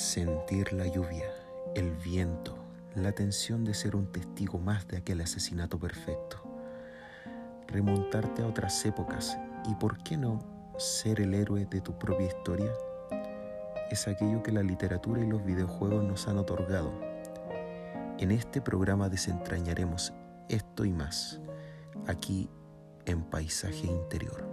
Sentir la lluvia, el viento, la tensión de ser un testigo más de aquel asesinato perfecto. Remontarte a otras épocas y, ¿por qué no, ser el héroe de tu propia historia? Es aquello que la literatura y los videojuegos nos han otorgado. En este programa desentrañaremos esto y más, aquí en Paisaje Interior.